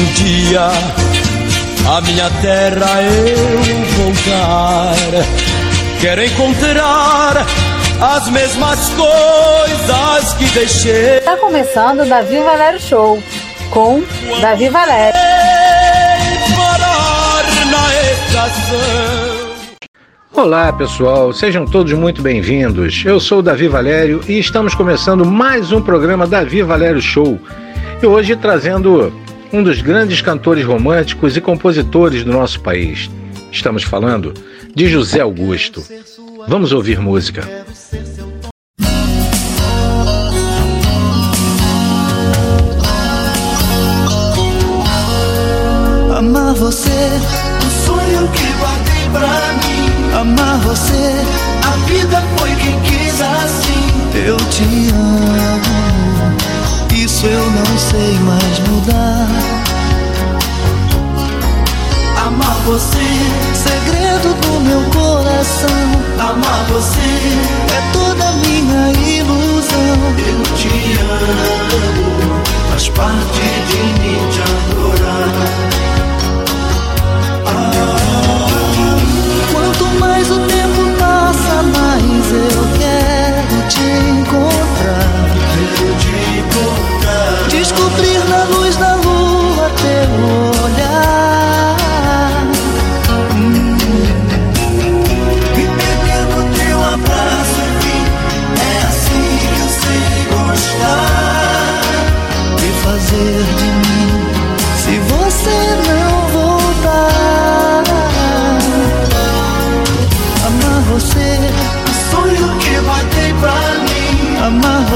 um dia a minha terra eu voltar, quero encontrar as mesmas coisas que deixei. Está começando o Davi Valério Show com Davi Valério. Olá pessoal, sejam todos muito bem-vindos. Eu sou o Davi Valério e estamos começando mais um programa Davi Valério Show. E hoje trazendo um dos grandes cantores românticos e compositores do nosso país. Estamos falando de José Augusto. Vamos ouvir música. Amar você, o sonho que guardei pra mim. Amar você, a vida foi quem quis assim. Eu te amo, isso eu não sei mais mudar. Amar você, segredo do meu coração. Amar você é toda minha ilusão. Eu te amo, faz parte de mim te adorar.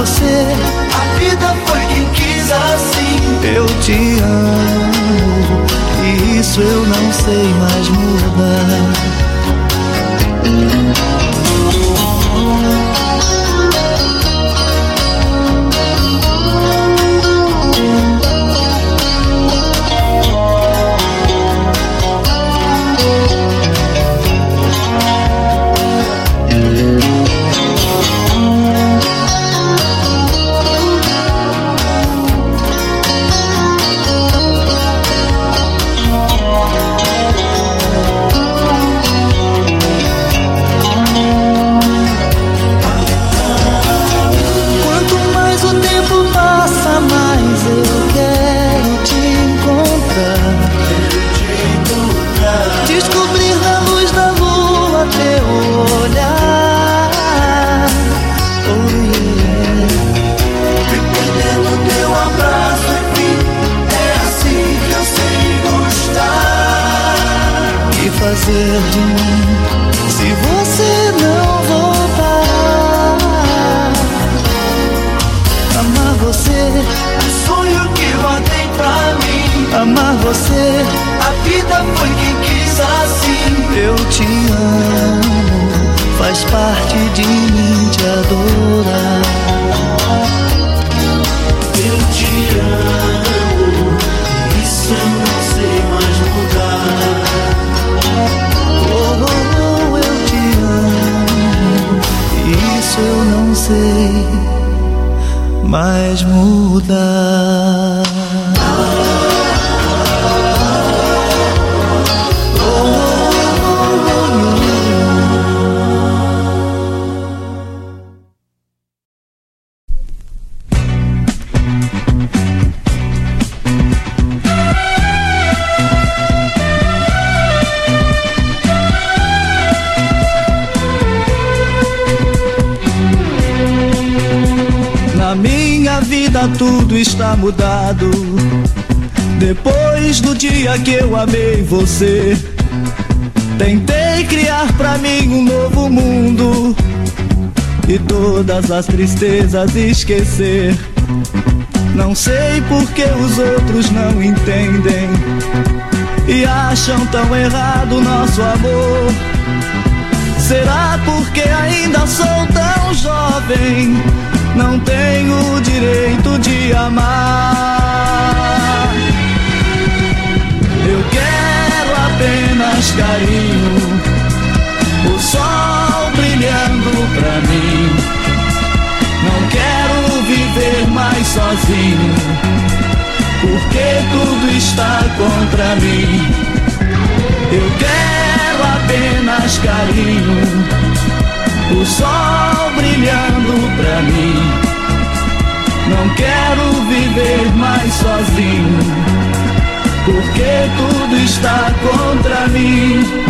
Você, a vida foi quem quis assim. Eu te amo, e isso eu não sei mais mudar. Você, tentei criar pra mim um novo mundo e todas as tristezas esquecer. Não sei por que os outros não entendem e acham tão errado nosso amor. Será porque ainda sou tão jovem? Não tenho o direito de amar. Carinho, o sol brilhando pra mim. Não quero viver mais sozinho. porque tudo está contra mim. Eu quero apenas carinho, o sol brilhando pra mim. Não quero viver mais sozinho, porque tudo está contra mim.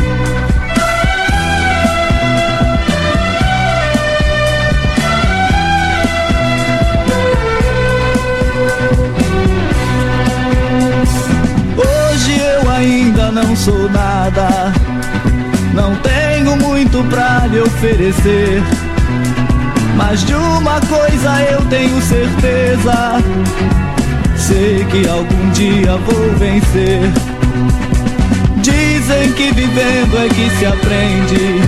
ainda não sou nada. Não tenho muito pra lhe oferecer. Mas de uma coisa eu tenho certeza. Sei que algum dia vou vencer. Dizem que vivendo é que se aprende.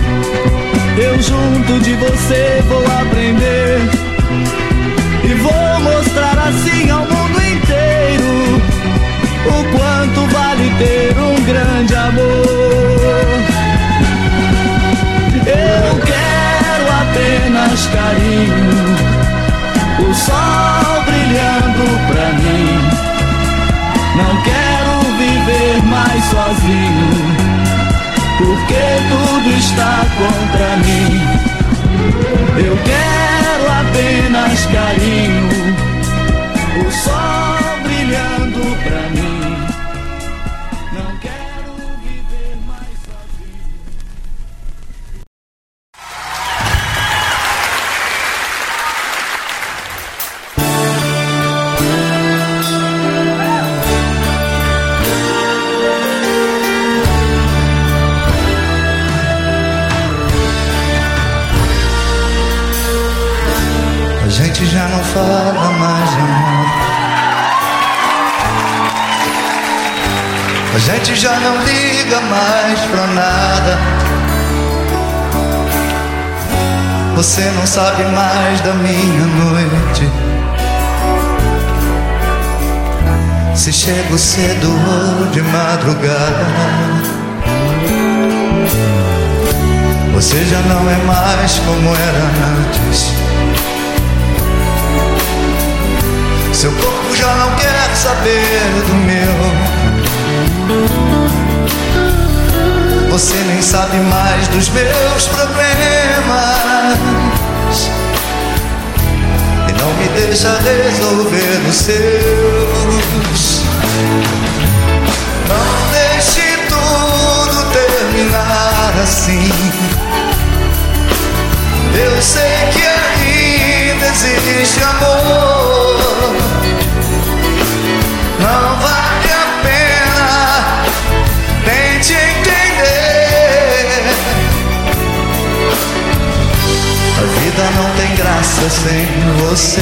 Eu junto de você vou aprender. E vou mostrar assim ao mundo inteiro o quanto vale ter um grande amor. Eu quero apenas carinho, o sol brilhando pra mim. Não quero viver mais sozinho, porque tudo está contra mim. Eu quero apenas carinho, o sol gente já não liga mais pra nada. Você não sabe mais da minha noite. Se chego cedo ou de madrugada. Você já não é mais como era antes. Seu corpo já não quer saber do meu. Você nem sabe mais dos meus problemas. E não me deixa resolver os seus. Não deixe tudo terminar assim. Eu sei que ainda existe amor. Vida não tem graça sem você.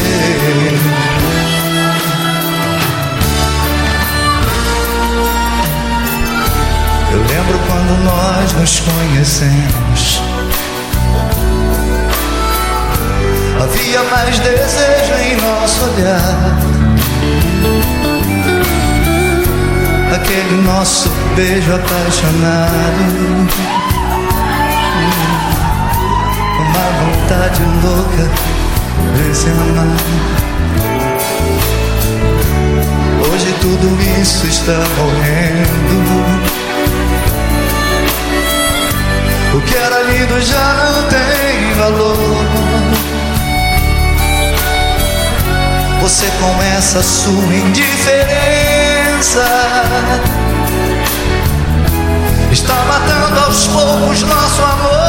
Eu lembro quando nós nos conhecemos. Havia mais desejo em nosso olhar. aquele nosso beijo apaixonado. Uma vontade louca de se amar. Hoje tudo isso está morrendo. O que era lindo já não tem valor. Você com essa sua indiferença está matando aos poucos nosso amor.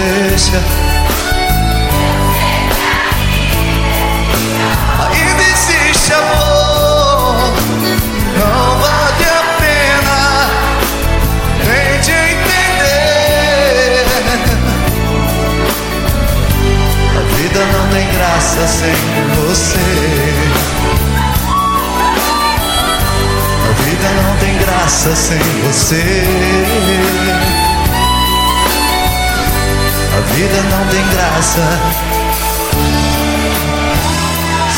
Deixa. Ainda existe amor. Não vale a pena. Tente entender. A vida não tem graça sem você. A vida não tem graça sem você. Vida não tem graça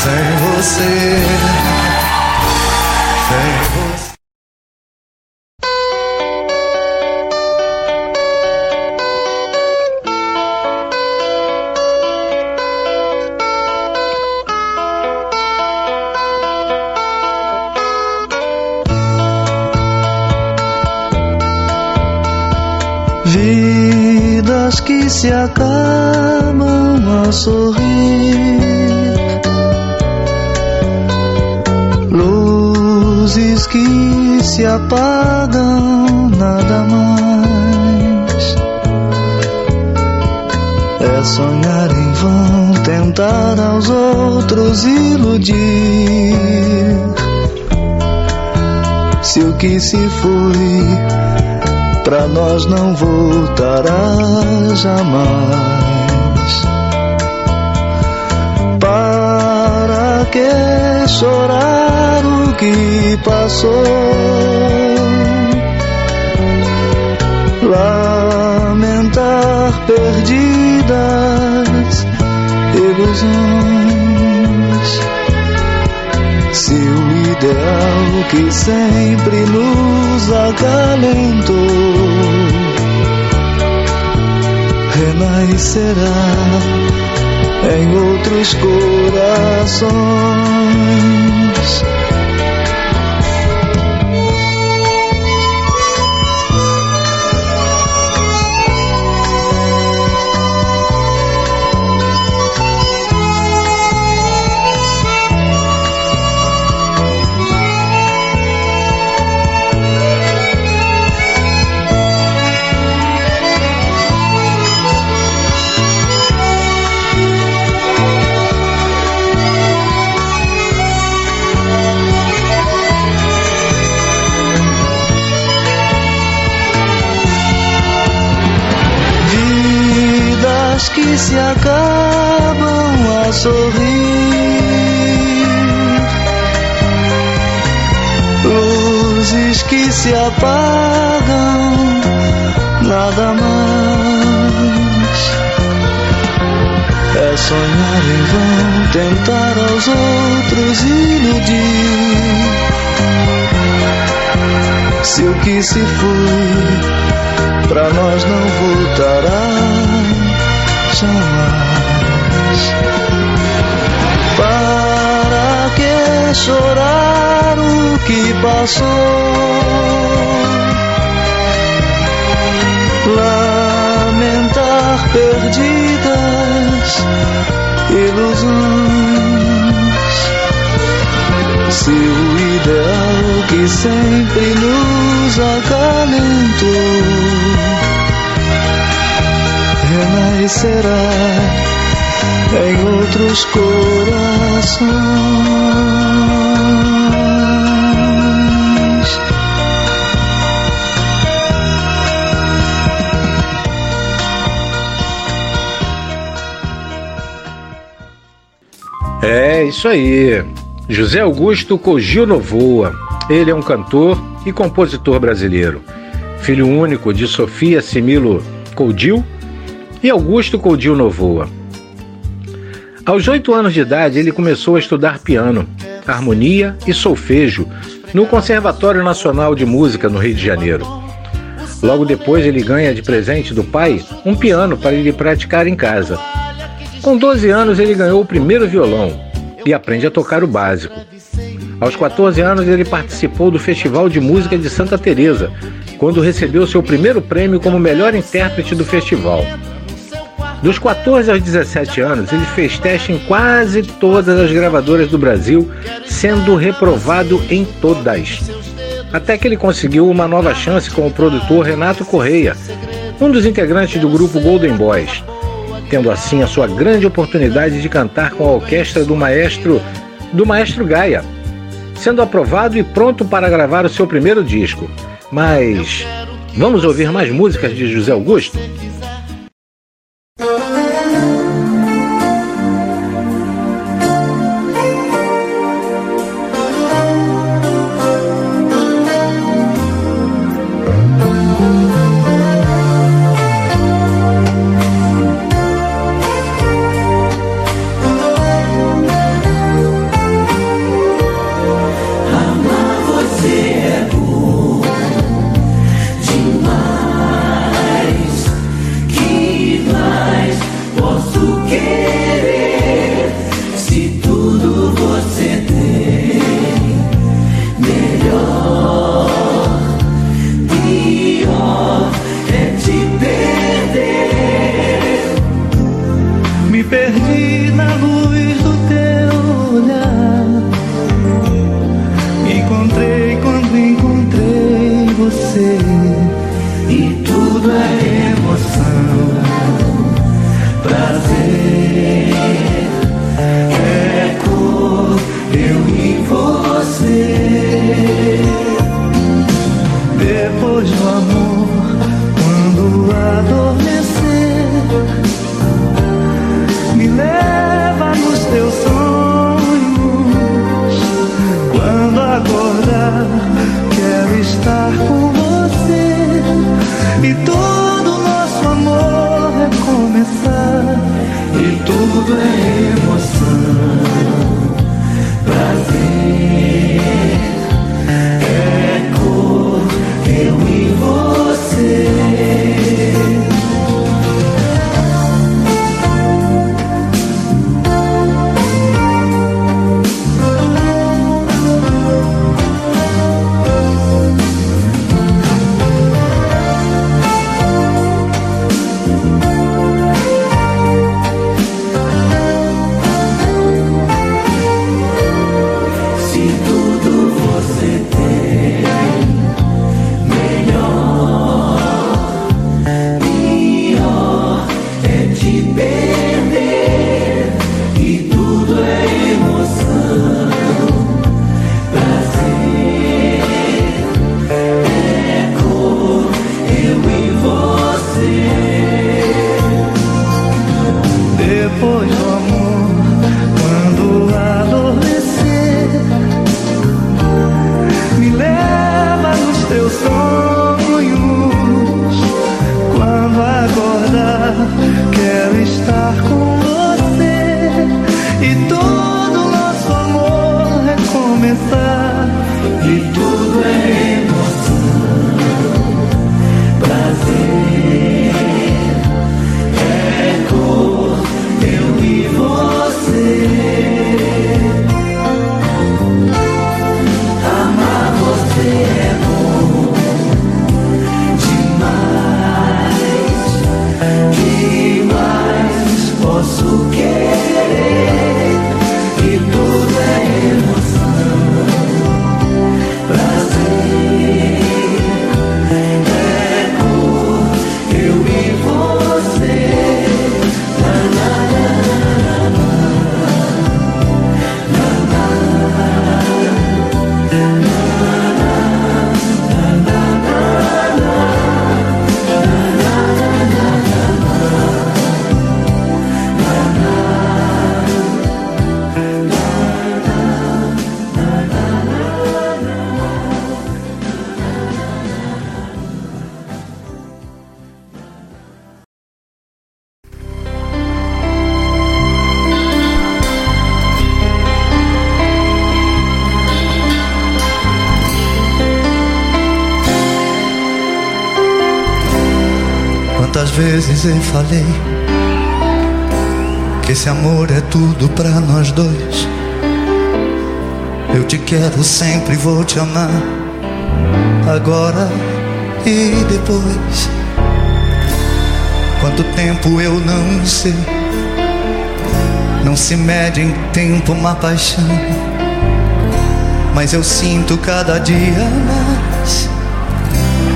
sem você. Sem você. Vidas que se acabam a sorrir, luzes que se apagam, nada mais. É sonhar em vão, tentar aos outros iludir. Se o que se foi pra nós não voltará jamais. Para que chorar o que passou? Lamentar perdidas ilusões. Se o ideal que sempre nos acalentou renascerá em outros corações. Que se acabam a sorrir. Luzes que se apagam, nada mais. É sonhar em vão, tentar aos outros iludir. Se o que se foi, pra nós não voltará jamais. Para que chorar o que passou? Lamentar perdidas ilusões. Se o ideal que sempre nos acalentou renascerá em outros corações. É isso aí. José Augusto Cogil Novoa. Ele é um cantor e compositor brasileiro. Filho único de Sofia Similo Codil e Augusto Coudio Novoa. Aos oito anos de idade, ele começou a estudar piano, harmonia e solfejo no Conservatório Nacional de Música no Rio de Janeiro. Logo depois, ele ganha de presente do pai um piano para ele praticar em casa. Com 12 anos, ele ganhou o primeiro violão e aprende a tocar o básico. Aos 14 anos, ele participou do Festival de Música de Santa Teresa, quando recebeu seu primeiro prêmio como melhor intérprete do festival. Dos 14 aos 17 anos, ele fez teste em quase todas as gravadoras do Brasil, sendo reprovado em todas. Até que ele conseguiu uma nova chance com o produtor Renato Correia, um dos integrantes do grupo Golden Boys, tendo assim a sua grande oportunidade de cantar com a orquestra do maestro do maestro Gaia, sendo aprovado e pronto para gravar o seu primeiro disco. Mas vamos ouvir mais músicas de José Augusto? Eu falei que esse amor é tudo pra nós dois. Eu te quero sempre, vou te amar, agora e depois. Quanto tempo eu não sei, não se mede em tempo uma paixão, mas eu sinto cada dia mais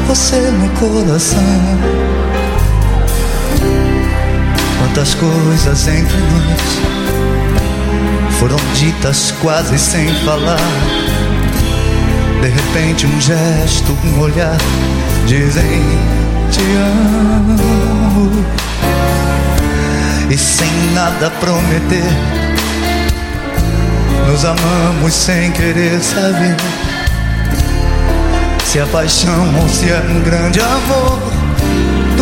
você no coração. Quantas coisas entre nós foram ditas quase sem falar. De repente, um gesto, um olhar dizem te amo. E sem nada prometer, nos amamos sem querer saber se é paixão ou se é um grande amor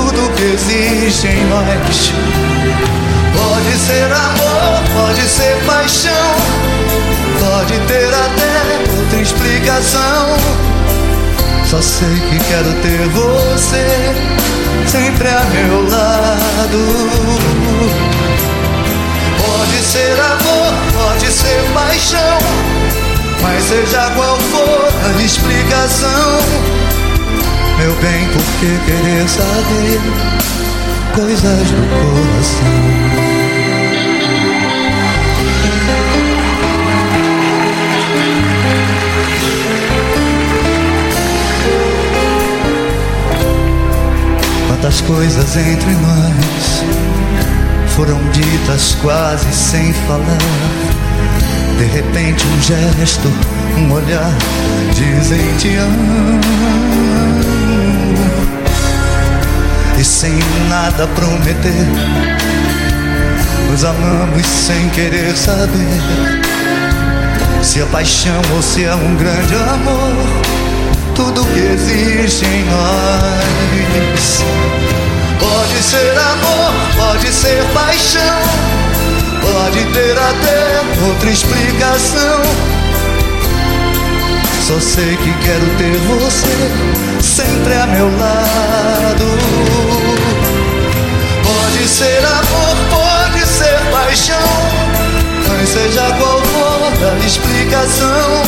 tudo que existe em nós. Pode ser amor, pode ser paixão, pode ter até outra explicação. Só sei que quero ter você sempre a meu lado. Pode ser amor, pode ser paixão, mas seja qual for a explicação. Meu bem, por que querer saber coisas do coração? coisas entre nós foram ditas quase sem falar. De repente, um gesto, um olhar dizem te amo. Sem nada prometer, nos amamos sem querer saber se é paixão ou se é um grande amor. Tudo que existe em nós Pode ser amor, pode ser paixão, pode ter até outra explicação. Só sei que quero ter você sempre a meu lado. Pode ser amor, pode ser paixão, mas seja qual for a explicação.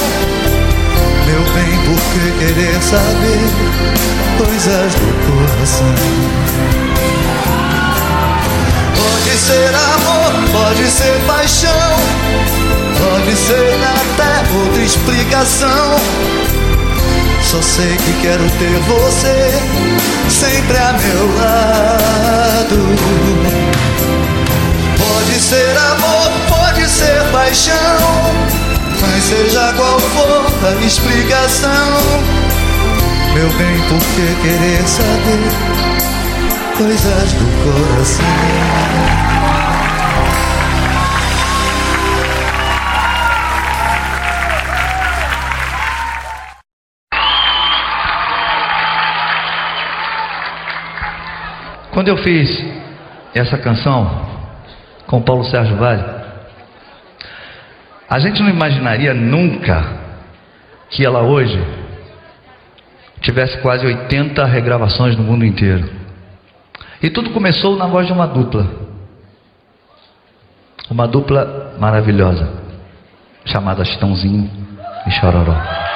Meu bem, por que querer saber coisas do coração? Pode ser amor, pode ser paixão, pode ser até outra explicação. Só sei que quero ter você sempre a meu lado. Pode ser amor, pode ser paixão, mas seja qual for a explicação. Meu bem, por que querer saber? coisas do coração. Quando eu fiz essa canção com Paulo Sérgio Vale, a gente não imaginaria nunca que ela hoje tivesse quase 80 regravações no mundo inteiro. E tudo começou na voz de uma dupla. Uma dupla maravilhosa, chamada Chitãozinho e Chororó.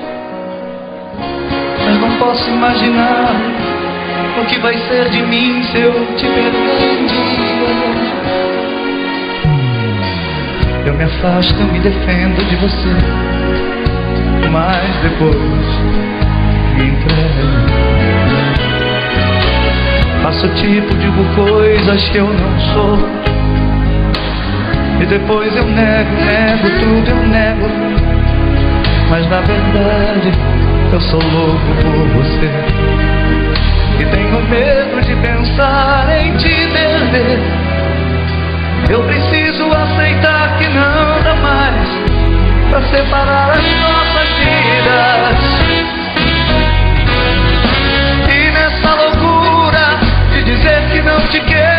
posso imaginar o que vai ser de mim se eu te perder. Eu me afasto, eu me defendo de você, mas depois me entrego. Faço tipo, digo coisas que eu não sou. E depois eu nego, nego tudo, eu nego. Mas na verdade eu sou louco por você. E tenho medo de pensar em te perder. Eu preciso aceitar que não dá mais pra separar as nossas vidas. E nessa loucura de dizer que não te quero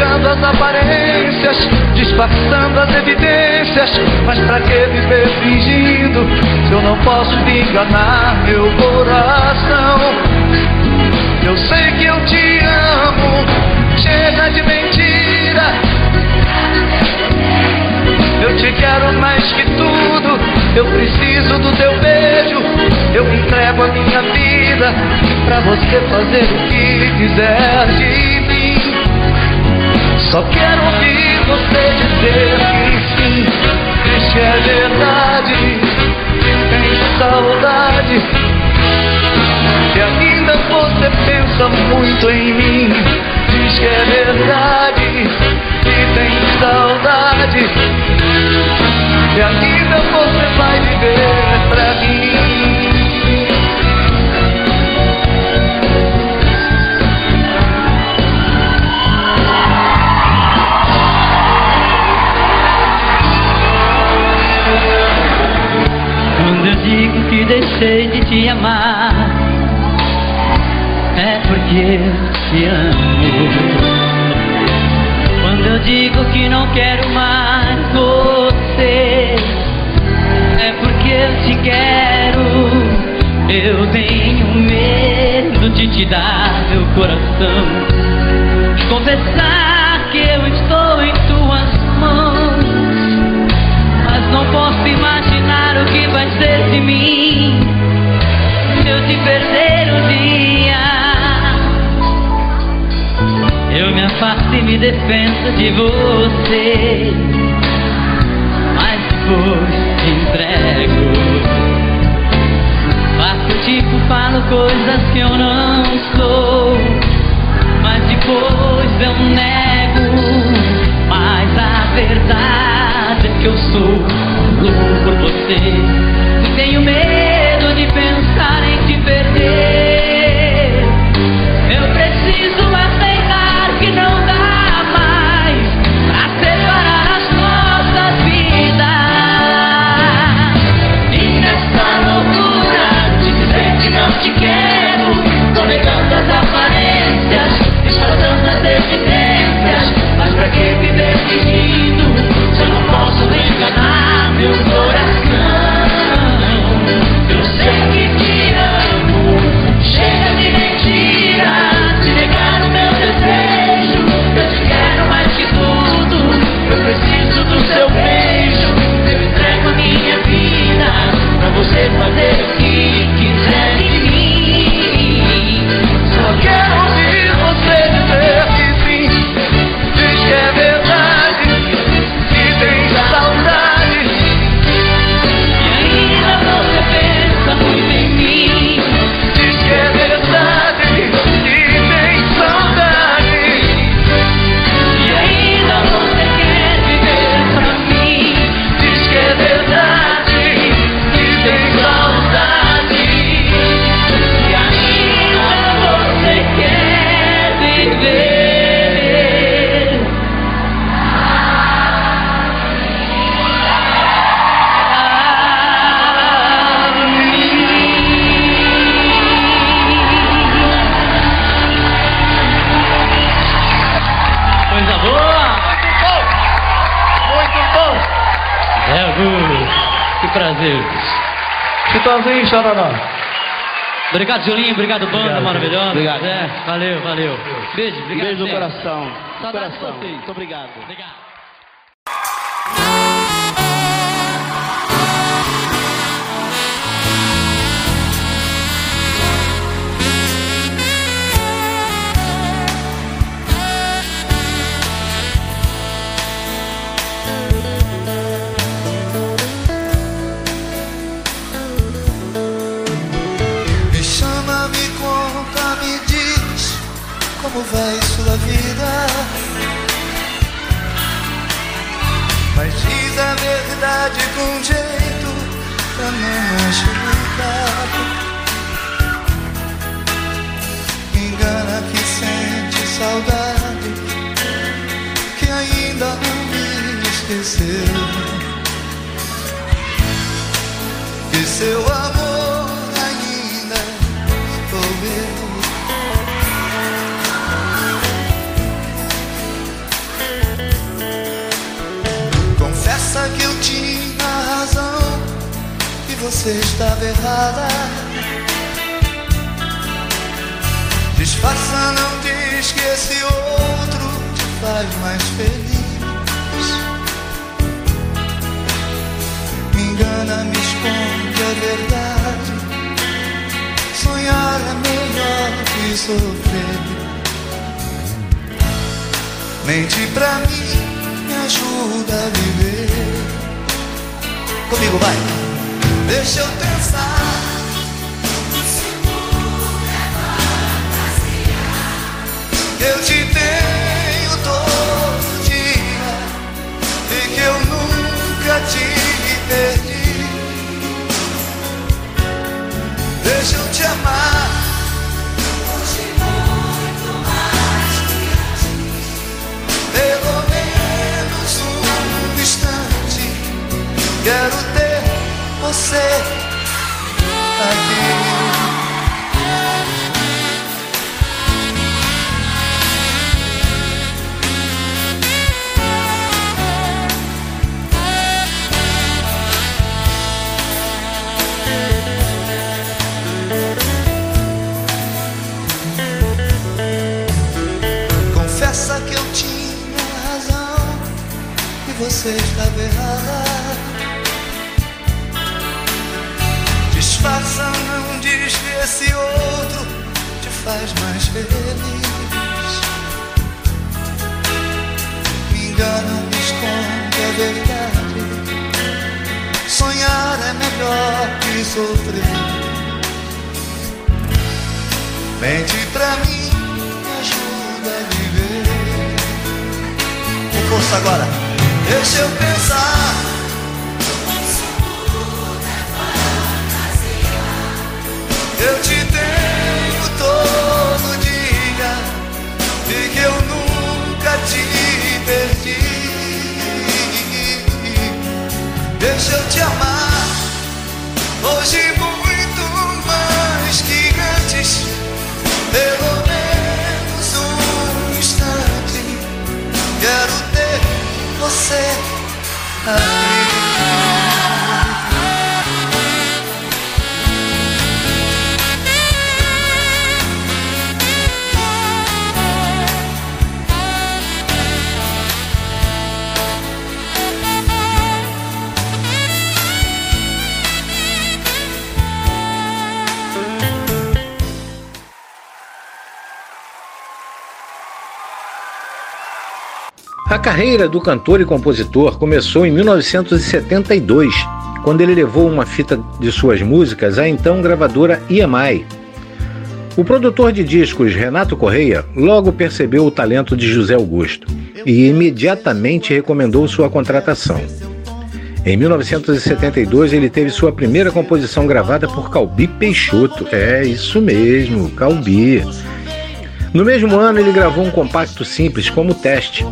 negando as aparências, disfarçando as evidências. Mas pra que viver fingindo se eu não posso me enganar meu coração? Eu sei que eu te amo, chega de mentira. Eu te quero mais que tudo, eu preciso do teu beijo. Eu entrego a minha vida pra você fazer o que quiser de mim. Só quero ouvir você dizer que sim, que é verdade, tem saudade. E ainda você pensa muito em mim, diz que é verdade, e tem saudade. E ainda você vai viver pra mim. Te amar é porque eu te amo. Quando eu digo que não quero mais você, é porque eu te quero. Eu tenho medo de te dar meu coração, de confessar que eu estou em tuas mãos, mas não posso imaginar o que vai ser de mim se eu te perder um dia. Eu me afasto e me defendo de você, mas depois te entrego. Faço tipo, falo coisas que eu não sou, mas depois eu nego. Mas a verdade é que eu sou louco por você. Tenho medo de pensar em Obrigado, Julinho. Obrigado, banda Obrigado, maravilhosa. obrigado. É, valeu, valeu. Beijo, obrigado. Beijo no coração. Saudades de Coração. Muito obrigado. Obrigado. Como vai sua vida. Mas diz a verdade com jeito pra não machucar. Engana que sente saudade, que ainda não me esqueceu. Que seu amor Confessa que eu tinha razão, que você estava errada. Disfarça, não diz que esse outro te faz mais feliz. Me engana, me esconde a verdade. Sonhar é melhor que sofrer. Mente pra mim, me ajuda a viver. Comigo vai. Deixa eu pensar. Eu te tenho todo dia e que eu nunca te perdi. Deixa eu te amar. você aqui. Confessa que eu tinha razão e você estava errada. Disfarça, não diz que esse outro te faz mais feliz. Me engana, me esconde a verdade. Sonhar é melhor que sofrer. Mente pra mim, me ajuda a viver. Com força agora, deixa eu pensar. Eu te tenho todo dia e que eu nunca te perdi. Deixa eu te amar hoje muito mais que antes. Pelo menos um instante quero ter você aqui. A carreira do cantor e compositor começou em 1972, quando ele levou uma fita de suas músicas à então gravadora EMI. O produtor de discos Renato Correia logo percebeu o talento de José Augusto e imediatamente recomendou sua contratação. Em 1972, ele teve sua primeira composição gravada por Calbi Peixoto. É isso mesmo, Calbi. No mesmo ano, ele gravou um compacto simples como teste.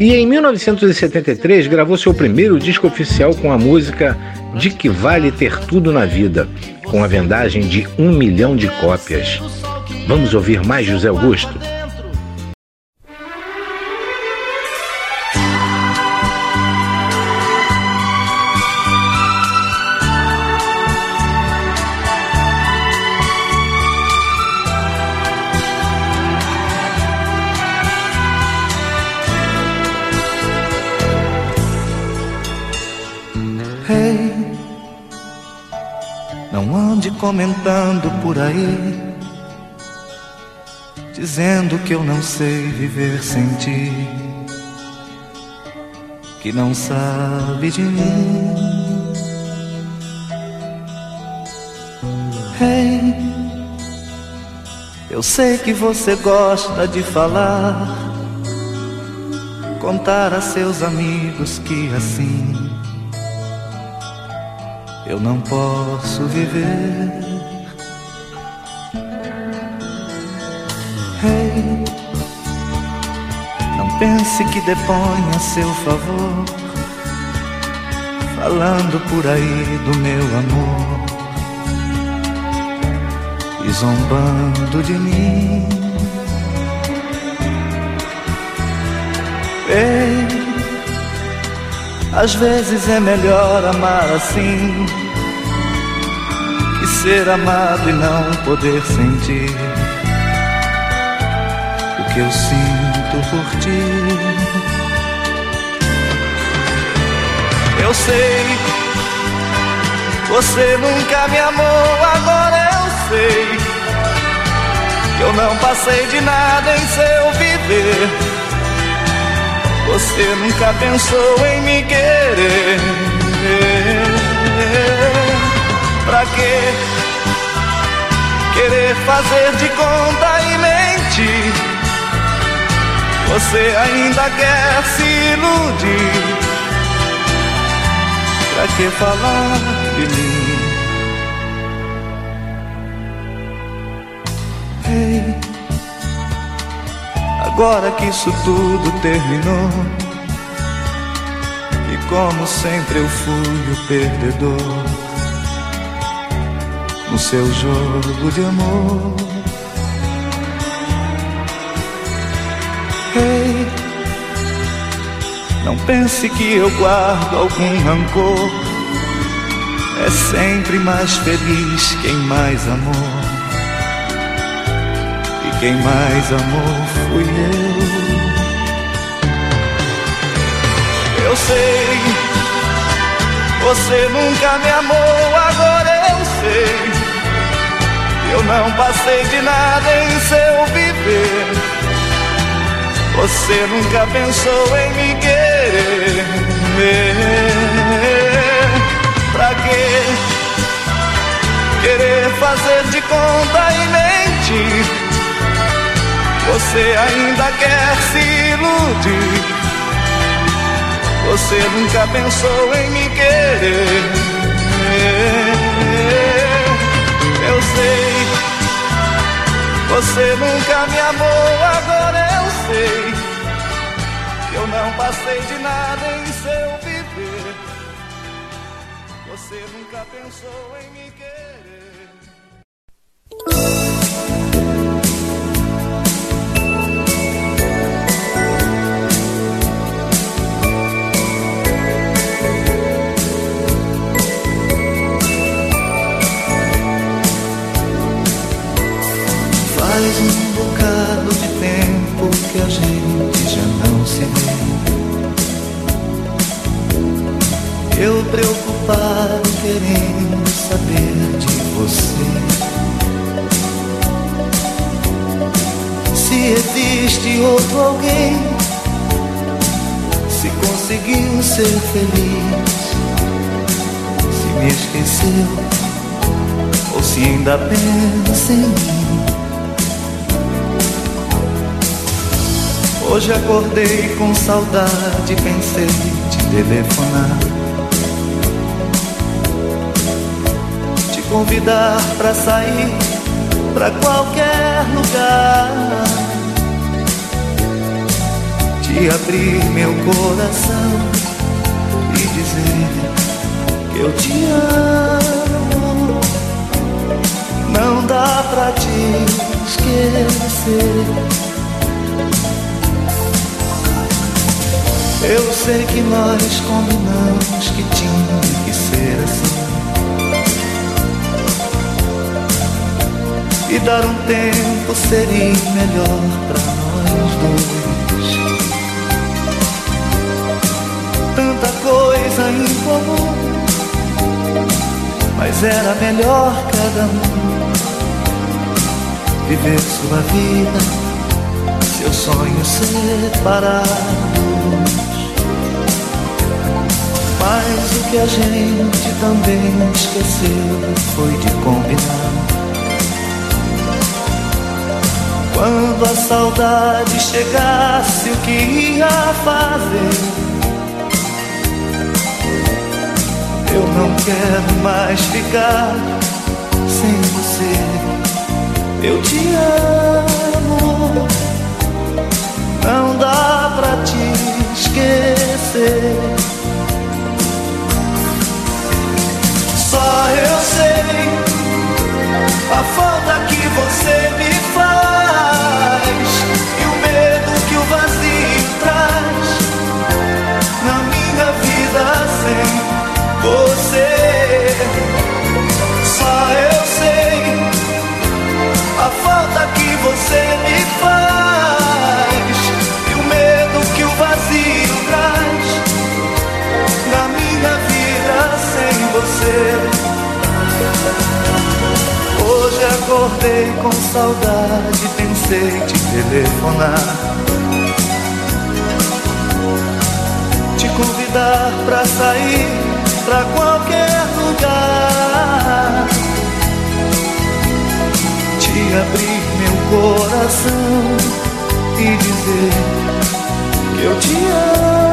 E em 1973 gravou seu primeiro disco oficial com a música De Que Vale Ter Tudo na Vida, com a vendagem de um milhão de cópias. Vamos ouvir mais José Augusto? Comentando por aí, dizendo que eu não sei viver sem ti, que não sabe de mim. Ei, eu sei que você gosta de falar, contar a seus amigos que assim eu não posso viver. Hey, não pense que depõe a seu favor, falando por aí do meu amor e zombando de mim. Ei, às vezes é melhor amar assim ser amado e não poder sentir o que eu sinto por ti. Eu sei, você nunca me amou, agora eu sei que eu não passei de nada em seu viver. Você nunca pensou em me querer. Pra quê? Querer fazer de conta e mentir. Você ainda quer se iludir. Pra que falar de mim? Ei. Agora que isso tudo terminou E como sempre eu fui o perdedor seu jogo de amor. Ei, não pense que eu guardo algum rancor. É sempre mais feliz quem mais amou. Quem mais amou fui eu. Eu sei, você nunca me amou, Eu não passei de nada em seu viver. Você nunca pensou em me querer. Pra quê? Querer fazer de conta e mentir. Você ainda quer se iludir. Você nunca pensou em me querer. Eu sei, você nunca me amou, agora eu sei. Eu não passei de nada em seu viver. Você nunca pensou em me ser feliz, se me esqueceu, ou se ainda pensa em mim. Hoje acordei com saudade, pensei te telefonar. Te convidar pra sair pra qualquer lugar. Te abrir meu coração que eu te amo. Não dá pra te esquecer. Eu sei que nós combinamos que tinha que ser assim. E dar um tempo seria melhor pra nós dois. Comum, mas era melhor cada um viver sua vida, seus sonhos separados. Mas o que a gente também esqueceu foi de combinar. Quando a saudade chegasse, o que ia fazer? Eu não quero mais ficar sem você. Eu te amo, não dá pra te esquecer. Só eu sei a falta que você me faz e o medo que o vazio traz na minha vida sem você. Só eu sei a falta que você me faz e o medo que o vazio traz na minha vida sem você. Hoje acordei com saudade, pensei te telefonar. Te convidar pra sair pra qualquer lugar. Te abrir meu coração e dizer que eu te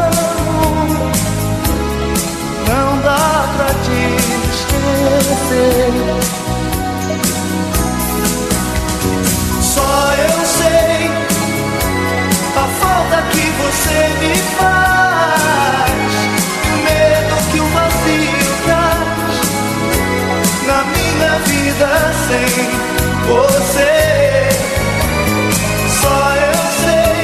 amo. Não dá pra te esquecer. Só eu sei a falta que você me faz, minha vida sem você. Só eu sei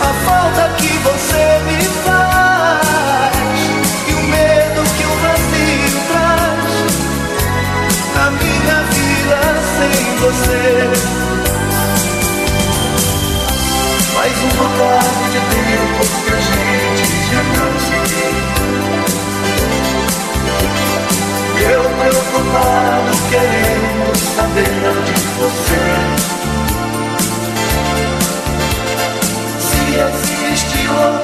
a falta que você me faz e o medo que o vazio traz na minha vida sem você. Faz um bocado preocupados querendo saber de você. Se existe hoje.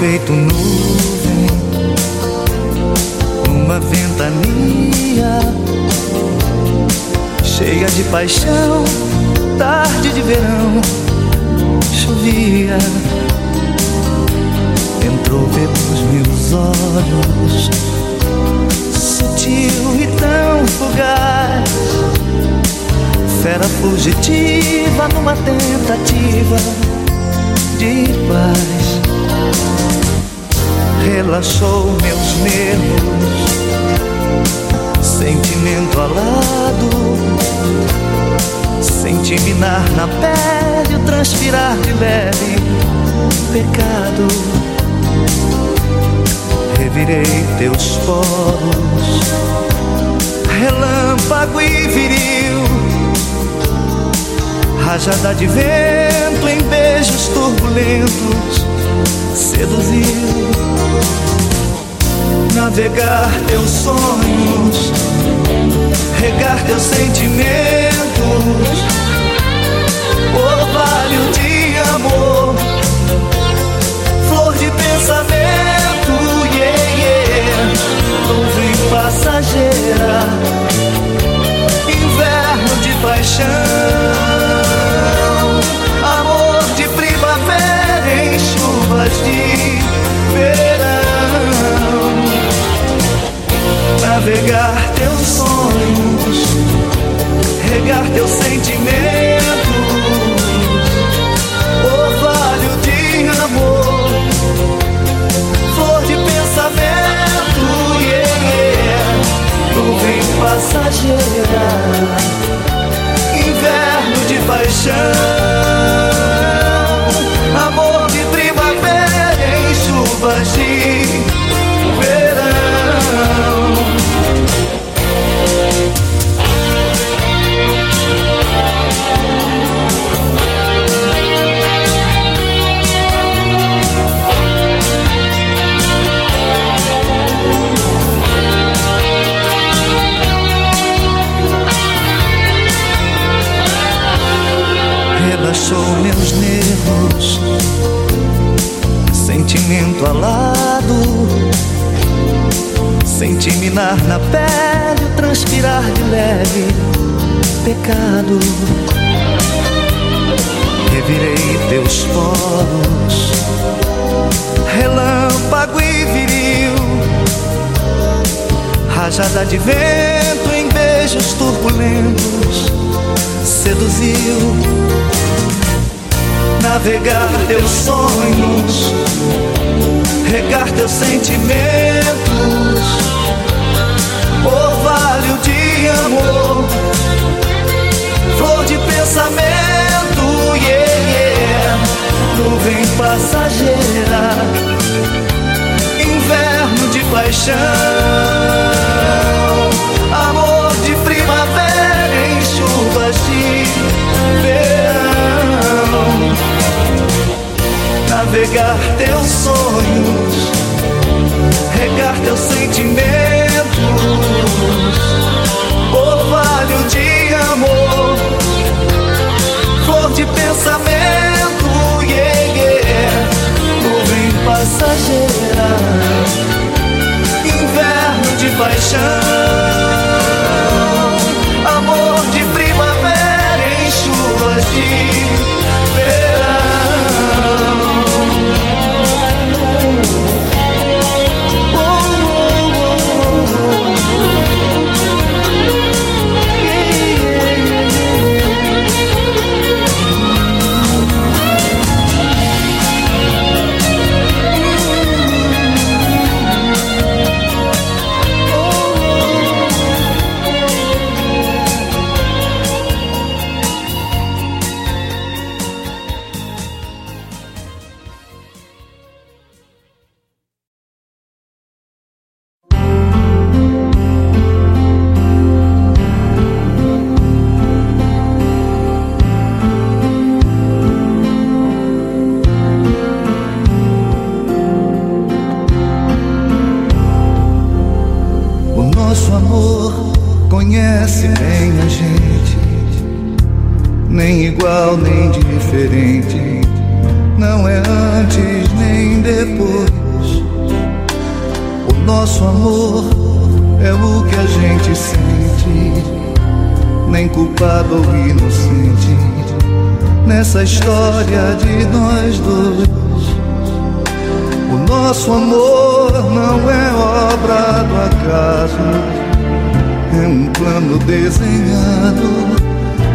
Feito nuvem numa ventania cheia de paixão, tarde de verão, chovia, entrou pelos meus olhos, sutil e tão fugaz, fera fugitiva numa tentativa de paz relaxou meus nervos, sentimento alado, senti minar na pele transpirar de leve. Pecado. Revirei teus poros, relâmpago e viril, rajada de vento em beijos turbulentos seduziu. Navegar teus sonhos, regar teus sentimentos, orvalho de amor, flor de pensamento, yeah, yeah, nuvem passageira, inverno de paixão, de verão. Navegar teus sonhos, regar teus sentimentos, orvalho de amor, flor de pensamento, yeah. nuvem passageira, inverno de paixão, Relaxou meus nervos, sentimento alado. Senti minar na pele transpirar de leve. Pecado. Revirei teus poros, relâmpago e viril, rajada de vento em beijos turbulentos, seduziu navegar teus sonhos, regar teus sentimentos, orvalho de amor, flor de pensamento, yeah, yeah, nuvem passageira, inverno de paixão, amor navegar teus sonhos, regar teus sentimentos, orvalho de amor, flor de pensamento, yeah, yeah, nuvem passageira, inverno de paixão, amor de primavera em chuvas de um plano desenhado,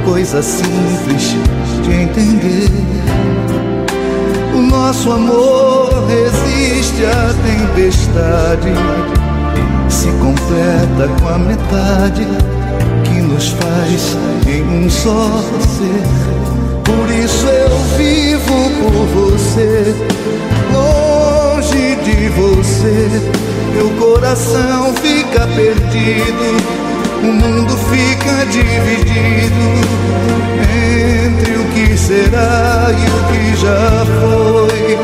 coisa simples de entender. O nosso amor resiste à tempestade, se completa com a metade que nos faz em um só ser. Por isso eu vivo por você, longe de você. Meu coração fica perdido o mundo fica dividido entre o que será e o que já foi.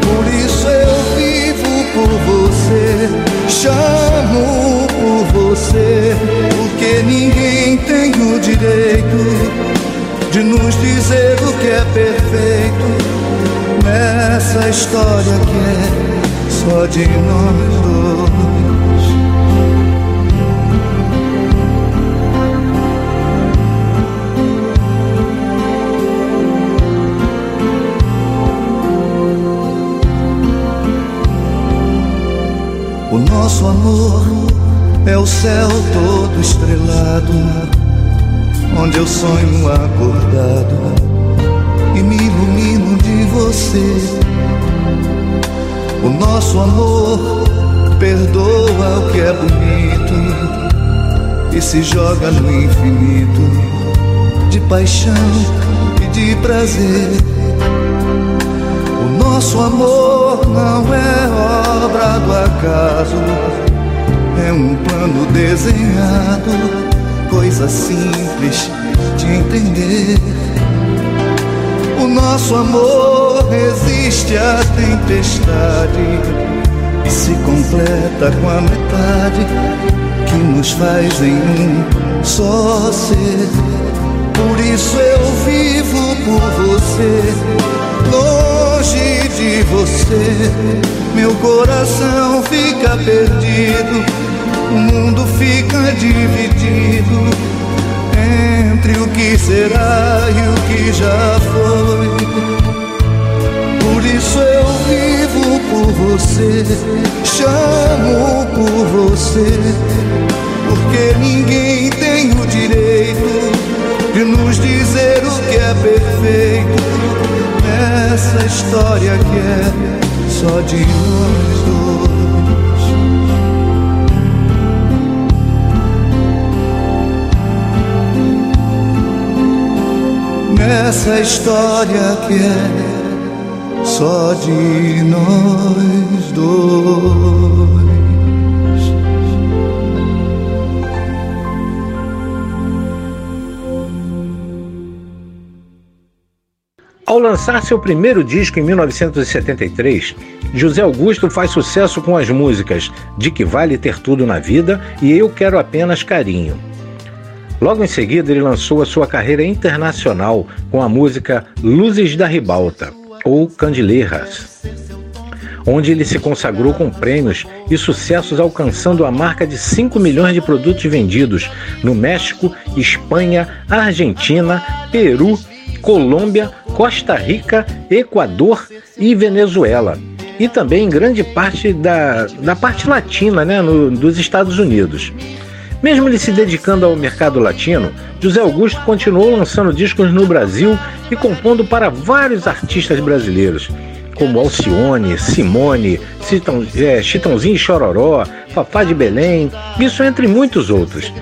Por isso eu vivo por você, chamo por você, porque ninguém tem o direito de nos dizer o que é perfeito nessa história que é só de nós dois. Nosso amor é o céu todo estrelado, onde eu sonho acordado e me ilumino de você. O nosso amor perdoa o que é bonito e se joga no infinito de paixão e de prazer. O nosso amor não é obra do acaso, é um plano desenhado, coisa simples de entender. O nosso amor resiste à tempestade e se completa com a metade que nos faz em um só ser. Por isso eu vivo por você, longe de você. Meu coração fica perdido, o mundo fica dividido entre o que será e o que já foi. Por isso eu vivo por você, chamo por você, porque ninguém nessa história que é só de nós dois. Nessa história que é só de nós dois. Lançar seu primeiro disco em 1973, José Augusto faz sucesso com as músicas De Que Vale Ter Tudo na Vida e Eu Quero Apenas Carinho. Logo em seguida, ele lançou a sua carreira internacional com a música Luzes da Ribalta, ou Candileiras, onde ele se consagrou com prêmios e sucessos, alcançando a marca de 5 milhões de produtos vendidos no México, Espanha, Argentina, Peru Colômbia, Costa Rica, Equador e Venezuela. E também em grande parte da, da parte latina né, no, dos Estados Unidos. Mesmo ele se dedicando ao mercado latino, José Augusto continuou lançando discos no Brasil e compondo para vários artistas brasileiros, como Alcione, Simone, é, Chitãozinho e Chororó, Fafá de Belém, isso entre muitos outros.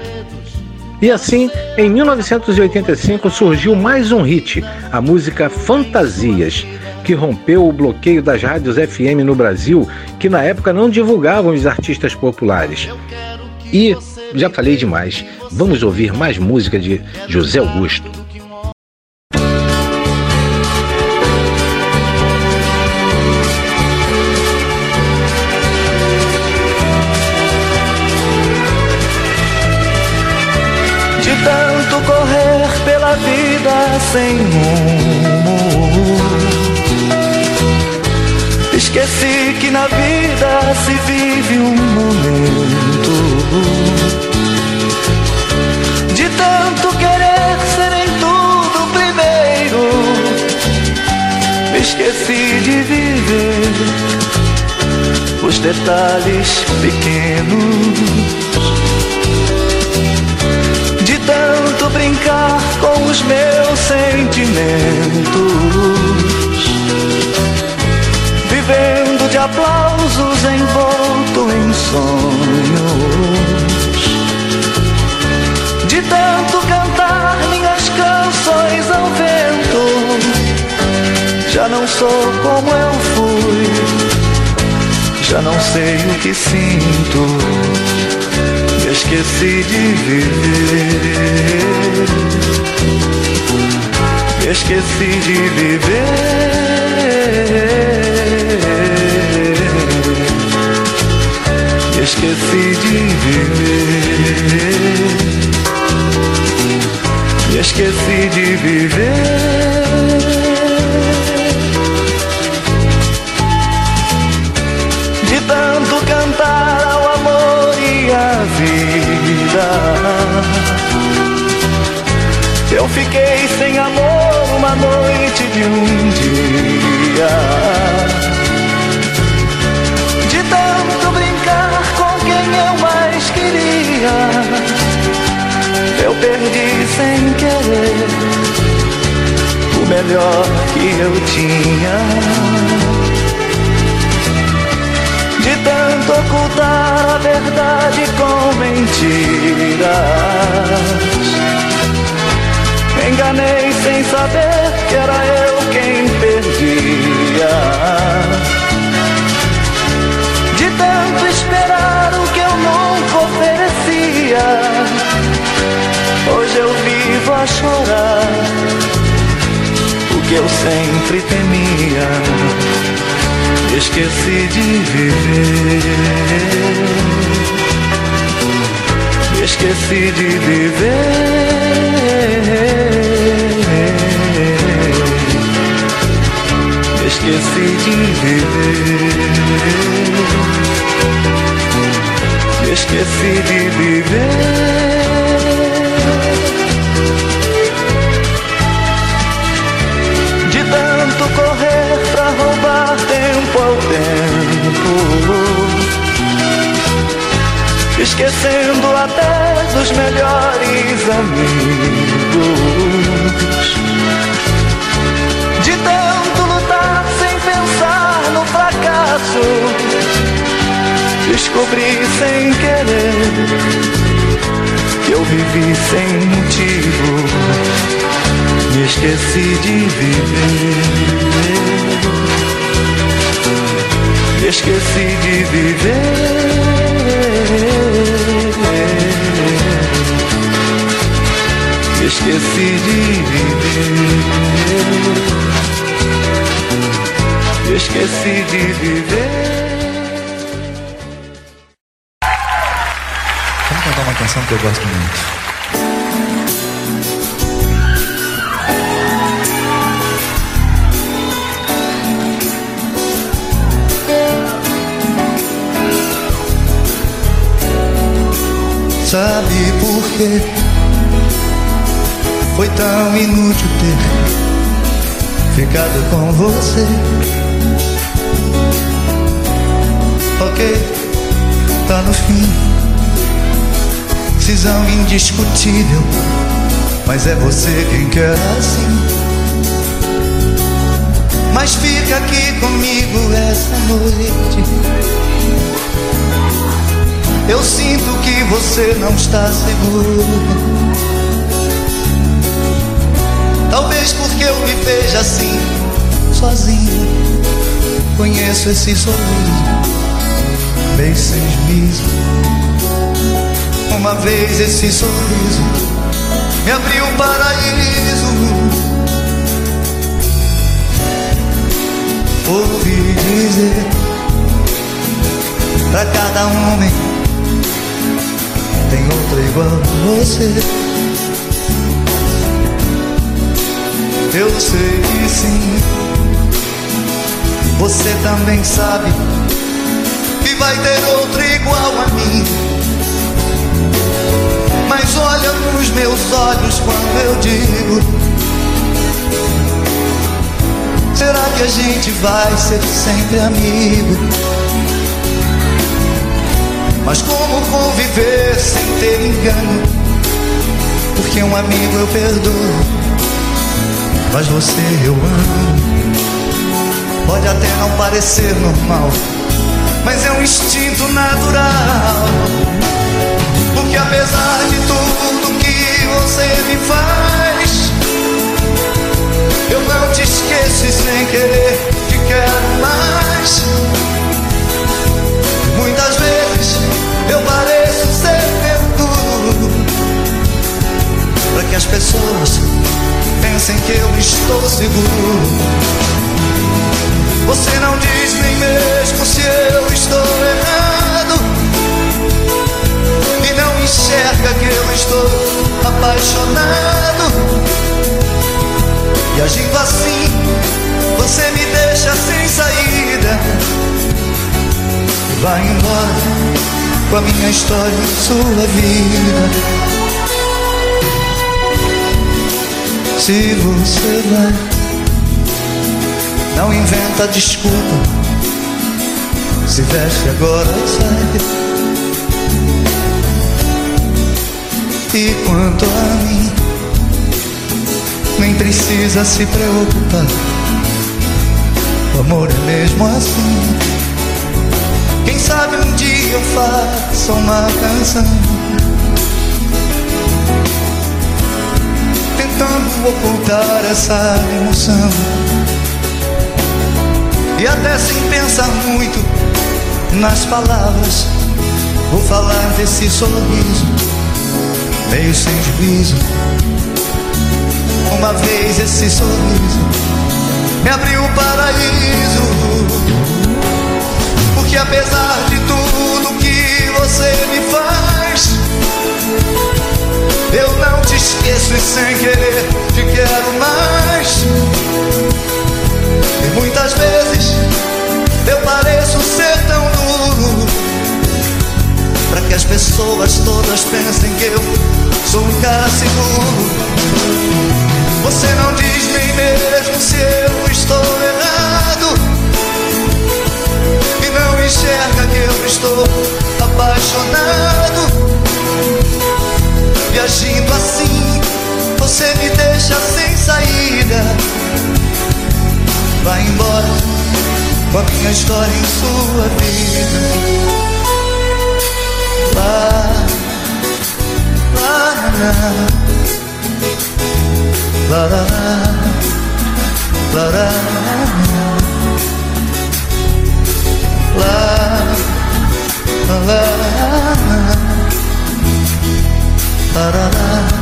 E assim, em 1985 surgiu mais um hit, a música Fantasias, que rompeu o bloqueio das rádios FM no Brasil, que na época não divulgavam os artistas populares. E já falei demais, vamos ouvir mais música de José Augusto. Sem rumo. Esqueci que na vida se vive um momento de tanto querer ser em tudo primeiro. Esqueci de viver os detalhes pequenos brincar com os meus sentimentos, vivendo de aplausos envolto em sonhos, de tanto cantar minhas canções ao vento, já não sou como eu fui, já não sei o que sinto esqueci de viver. Esqueci de viver. Esqueci de viver. Esqueci de viver. Vida. Eu fiquei sem amor uma noite de um dia. De tanto brincar com quem eu mais queria, eu perdi sem querer o melhor que eu tinha ocultar a verdade com mentiras. Enganei sem saber que era eu quem perdia. De tanto esperar o que eu nunca oferecia, hoje eu vivo a chorar o que eu sempre temia esqueci de viver. Esqueci de viver. Esqueci de viver. Esqueci de viver. tempo esquecendo até dos melhores amigos. De tanto lutar sem pensar no fracasso, descobri sem querer que eu vivi sem motivo. Me esqueci de viver esqueci de viver. Esqueci de viver. Esqueci de viver. Vamos cantar uma canção que eu gosto muito. Sabe por quê? Foi tão inútil ter ficado com você. Ok, tá no fim. Cisão indiscutível, mas é você quem quer assim. Mas fica aqui comigo essa noite eu sinto que você não está seguro. Talvez porque eu me veja assim, sozinho. Conheço esse sorriso, meio sem juízo. Uma vez esse sorriso me abriu um paraíso. Ouvi dizer para cada homem outra igual a você. Eu sei que sim. Você também sabe que vai ter outro igual a mim. Mas olha nos meus olhos quando eu digo. Será que a gente vai ser sempre amigo? Mas como conviver sem ter engano? Porque um amigo eu perdoo, mas você eu amo. Pode até não parecer normal, mas é um instinto natural. Porque apesar de tudo que você me faz, eu não te esqueço e sem querer te quero mais. Muitas vezes eu pareço ser tudo para que as pessoas pensem que eu estou seguro. Você não diz nem mesmo se eu estou errado. E não enxerga que eu estou apaixonado. E agindo assim, você me deixa sem saída. E vai embora com a minha história e sua vida. Se você vai não inventa desculpa. Se veste agora sai. E quanto a mim, nem precisa se preocupar. O amor é mesmo assim. Quem sabe um dia eu faço uma canção. Tentando ocultar essa emoção. E até sem pensar muito nas palavras, vou falar desse sorriso, meio sem juízo. Uma vez esse sorriso me abriu o paraíso. Porque apesar de tudo que você me faz, eu não te esqueço e sem querer te quero mais. E muitas vezes eu pareço ser tão duro para que as pessoas todas pensem que eu sou um cara seguro. Você não diz nem mesmo se eu estou errado você me deixa sem saída vai embora com a minha história em sua vida. Lá, lá, lá, lá, lá, lá, lá, lá, lá, lá, lá, lá, lá,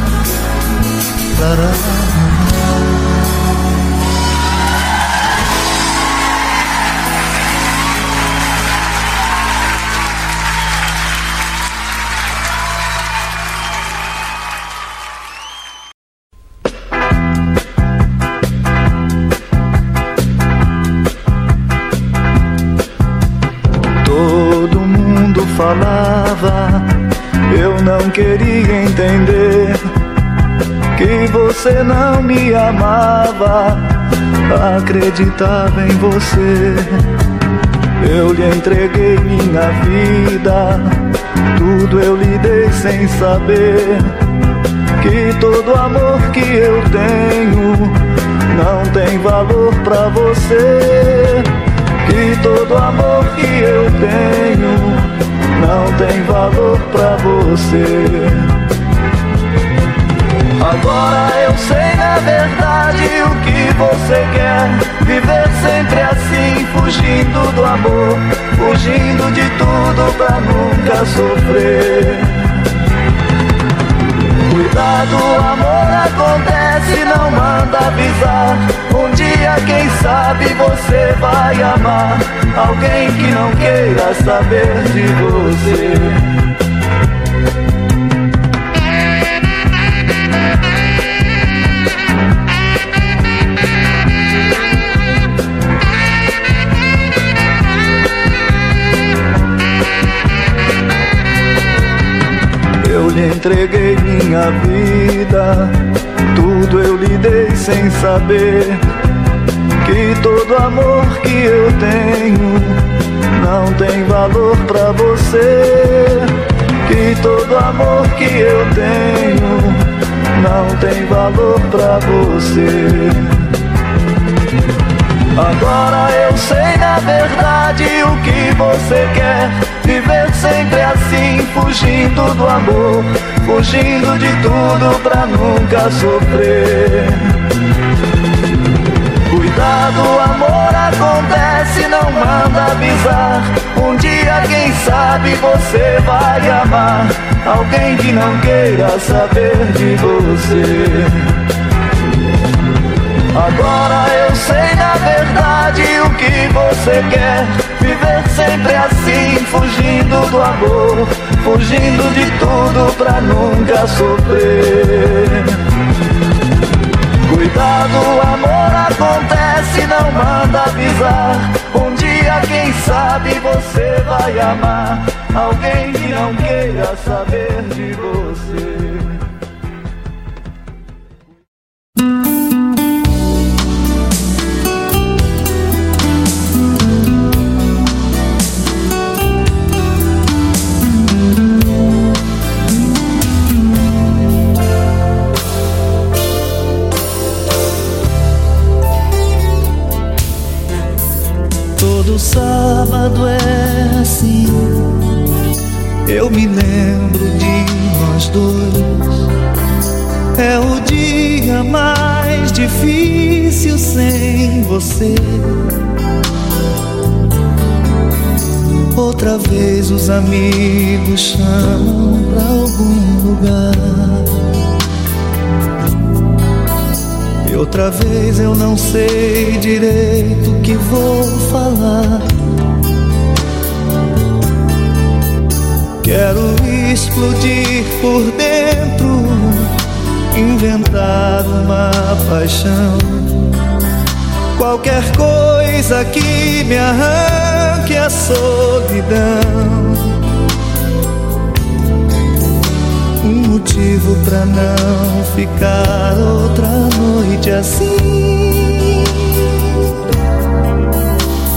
Todo mundo falava, eu não queria entender você não me amava, acreditava em você. Eu lhe entreguei minha vida, tudo eu lhe dei sem saber que todo amor que eu tenho não tem valor pra você. Que todo amor que eu tenho não tem valor pra você. Agora eu sei na verdade o que você quer. Viver sempre assim, fugindo do amor, fugindo de tudo pra nunca sofrer. Cuidado, amor acontece, não manda avisar. Um dia, quem sabe, você vai amar alguém que não queira saber de você. Entreguei minha vida, tudo eu lhe dei sem saber que todo amor que eu tenho não tem valor pra você. Que todo amor que eu tenho não tem valor pra você. Agora eu sei na verdade o que você quer. Viver sempre assim, fugindo do amor, fugindo de tudo pra nunca sofrer. Cuidado, amor acontece, não manda avisar. Um dia, quem sabe, você vai amar alguém que não queira saber de você. Agora eu sei na verdade o que você quer. Viver sempre assim, fugindo do amor, fugindo de tudo pra nunca sofrer. Cuidado, amor acontece, não manda avisar. Um dia, quem sabe, você vai amar alguém que não queira saber de você. Você. Outra vez os amigos chamam pra algum lugar. E outra vez eu não sei direito o que vou falar. Quero explodir por dentro, inventar uma paixão. Qualquer coisa que me arranque a solidão. Um motivo pra não ficar outra noite assim.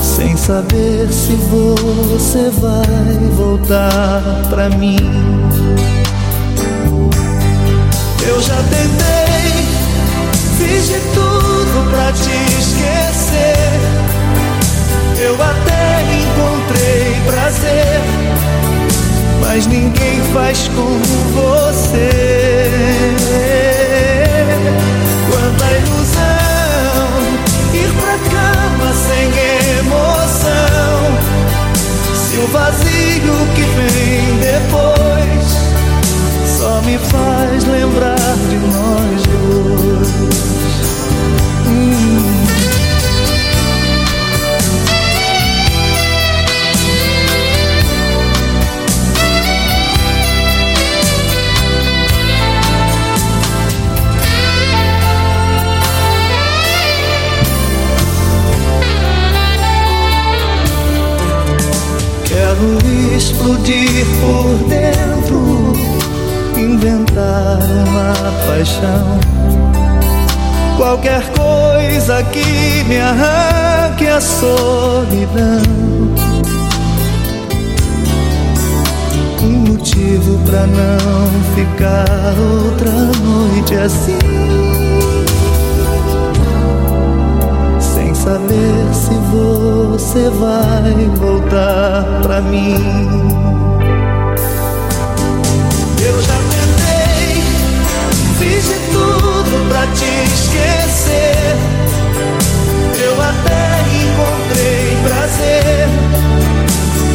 Sem saber se você vai voltar pra mim. Eu já tentei, fiz de tudo pra te esquecer. Eu até encontrei prazer mas ninguém faz como você. Quanta ilusão ir pra cama sem emoção. Se o vazio que vem depois só me faz lembrar de nós dois. Explodir por dentro, inventar uma paixão. Qualquer coisa que me arranque a solidão. Um motivo pra não ficar outra noite assim. Saber se você vai voltar pra mim. Eu já tentei, fiz de tudo pra te esquecer. Eu até encontrei prazer,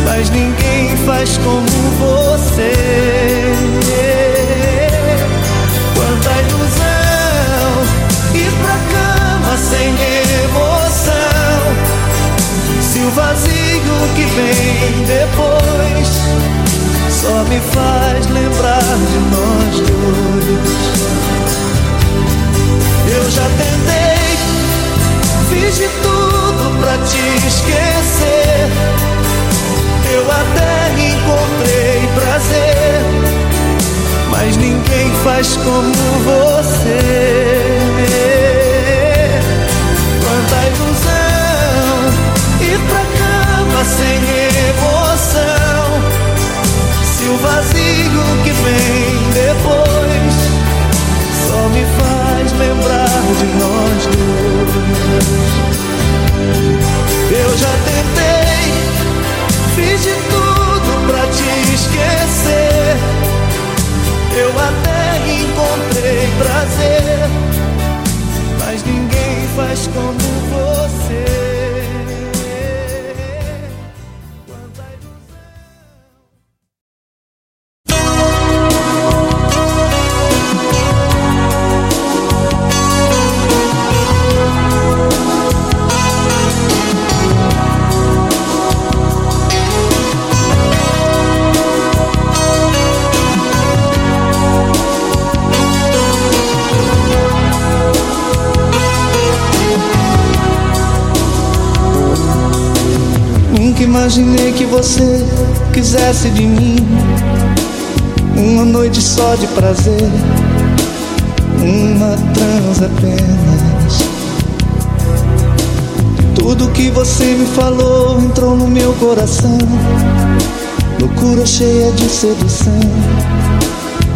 mas ninguém faz como você. o vazio que vem depois só me faz lembrar de nós dois. Eu já tentei, fiz de tudo pra te esquecer. Eu até encontrei prazer, mas ninguém faz como você. esquece de mim. Uma noite só de prazer, uma transa apenas. Tudo que você me falou entrou no meu coração. Loucura cheia de sedução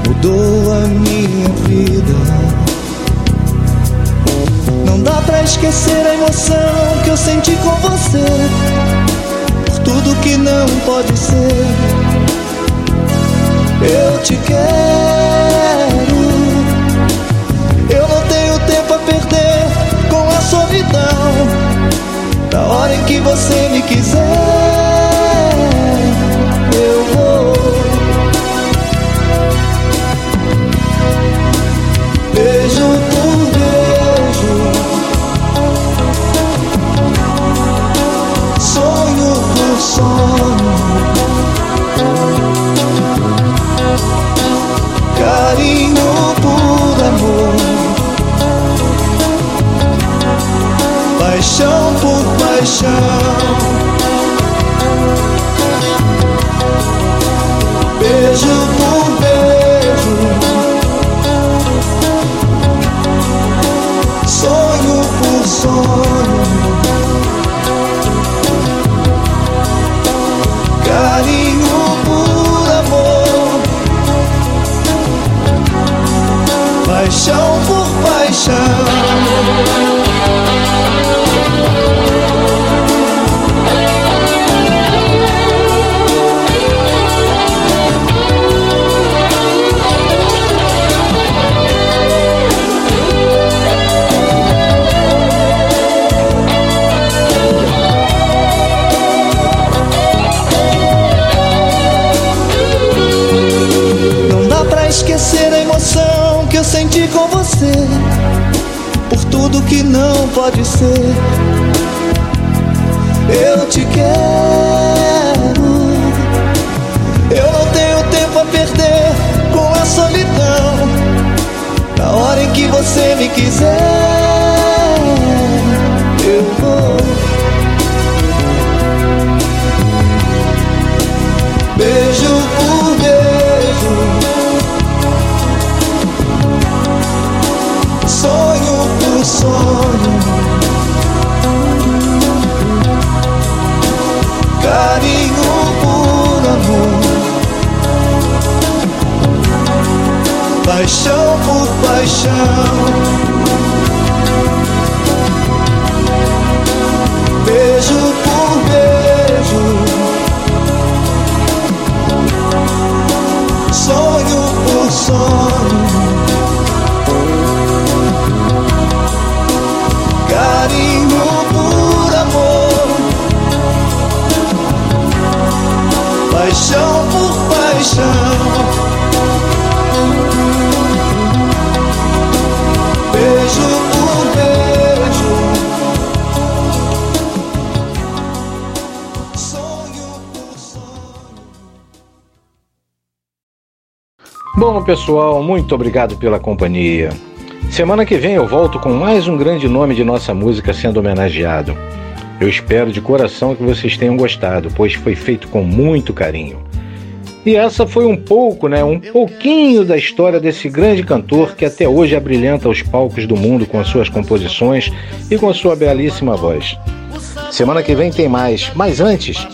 mudou a minha vida. Não dá pra esquecer a emoção que eu senti com você tudo que não pode ser. Eu te quero. Eu não tenho tempo a perder com a solidão. Da hora em que você me quiser. chão. Beijão. pessoal, muito obrigado pela companhia. Semana que vem eu volto com mais um grande nome de nossa música sendo homenageado. Eu espero de coração que vocês tenham gostado, pois foi feito com muito carinho. E essa foi um pouco, né, um pouquinho da história desse grande cantor que até hoje abrilhanta os palcos do mundo com suas composições e com sua belíssima voz. Semana que vem tem mais, mas antes,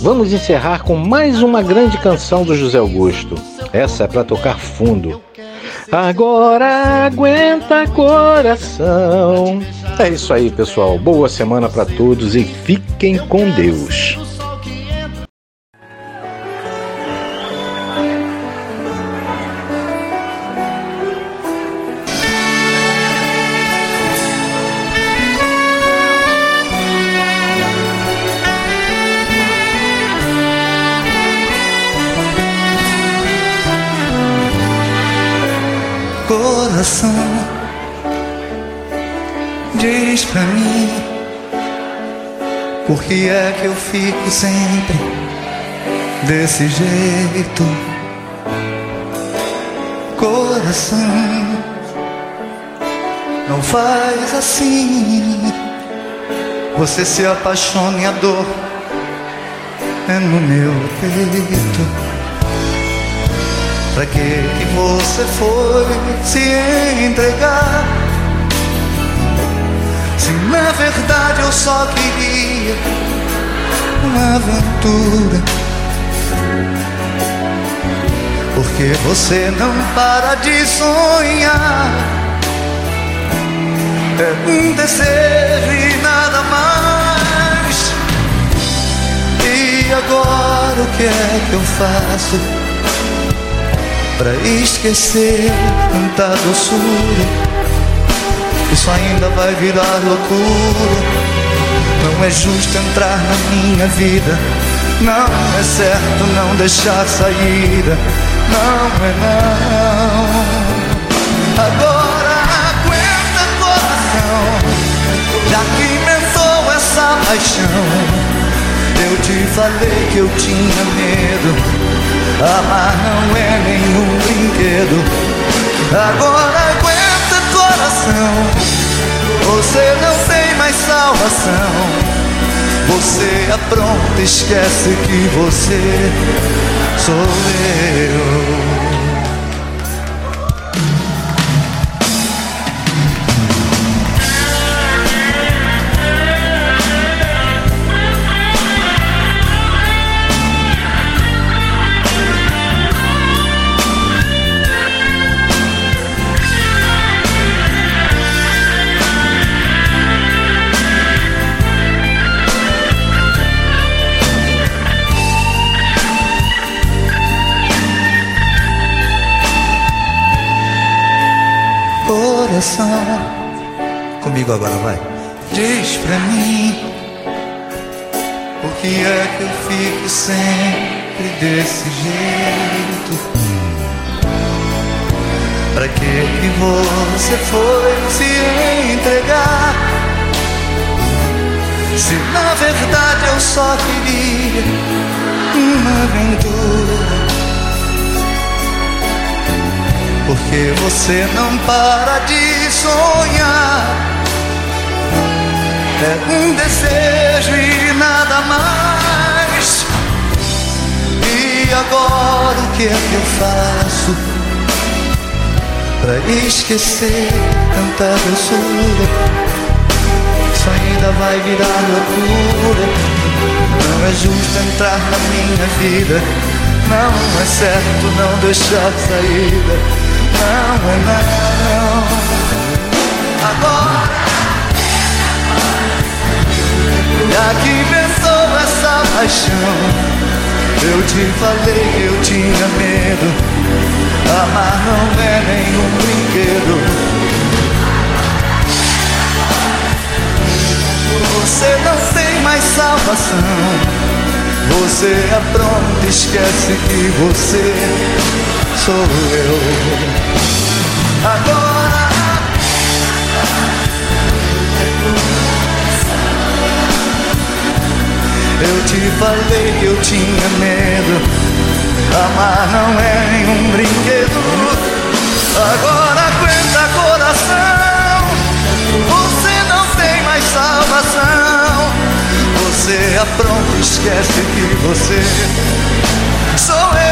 vamos encerrar com mais uma grande canção do José Augusto. Essa é para tocar fundo. Agora aguenta coração. É isso aí, pessoal. Boa semana para todos e fiquem com Deus. Diz pra mim Por que é que eu fico sempre desse jeito? Coração Não faz assim. Você se apaixona e a dor É no meu peito Pra que que você foi se entregar se na verdade eu só queria uma aventura. Porque você não para de sonhar. É um desejo e nada mais. E agora o que é que eu faço? Pra esquecer tanta doçura isso ainda vai virar loucura. Não é justo entrar na minha vida. Não é certo não deixar saída. Não é não. Agora aguenta coração. Já que inventou essa paixão. Eu te falei que eu tinha medo. Amar não é nenhum brinquedo. Agora aguenta coração. Você não tem mais salvação. Você apronta, esquece que você sou eu. Sempre desse jeito Pra que que você foi se entregar Se na verdade eu só queria uma aventura porque você não para de sonhar. É um desejo e nada mais. E agora o que é que eu faço para esquecer tanta doçura? Isso ainda vai virar loucura. Não é justo entrar na minha vida. Não é certo não deixar saída não é não. Agora, já que inventou essa paixão, eu te falei que eu tinha medo. Amar não é nenhum brinquedo. Você não tem mais salvação. Você apronta, esquece que você sou eu. Agora eu te falei que eu tinha medo. Amar não é nenhum brinquedo. Agora aguenta coração. Você não tem mais salvação. Você apronta, esquece que você sou eu.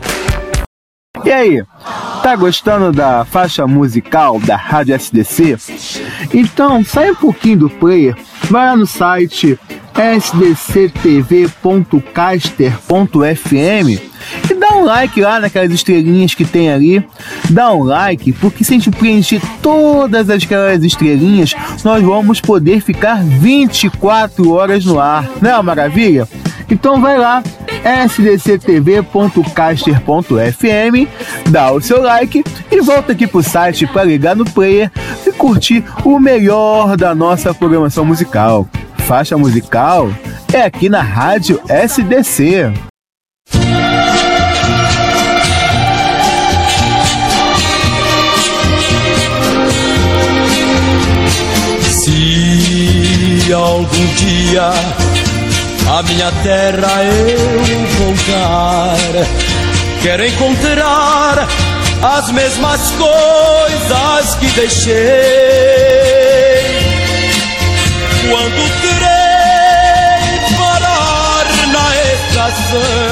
E aí, tá gostando da faixa musical da Rádio SDC? Então sai um pouquinho do player, vai lá no site sdctv.caster.fm e dá um like lá naquelas estrelinhas que tem ali. Dá um like, porque se a gente preencher todas aquelas estrelinhas, nós vamos poder ficar 24 horas no ar. Não é uma maravilha? Então vai lá, sdctv.caster.fm, dá o seu like e volta aqui pro site para ligar no player e curtir o melhor da nossa programação musical. Faixa musical é aqui na Rádio SDC. Se algum dia a minha terra eu voltar. Quero encontrar as mesmas coisas que deixei. Quando terei parar na estação.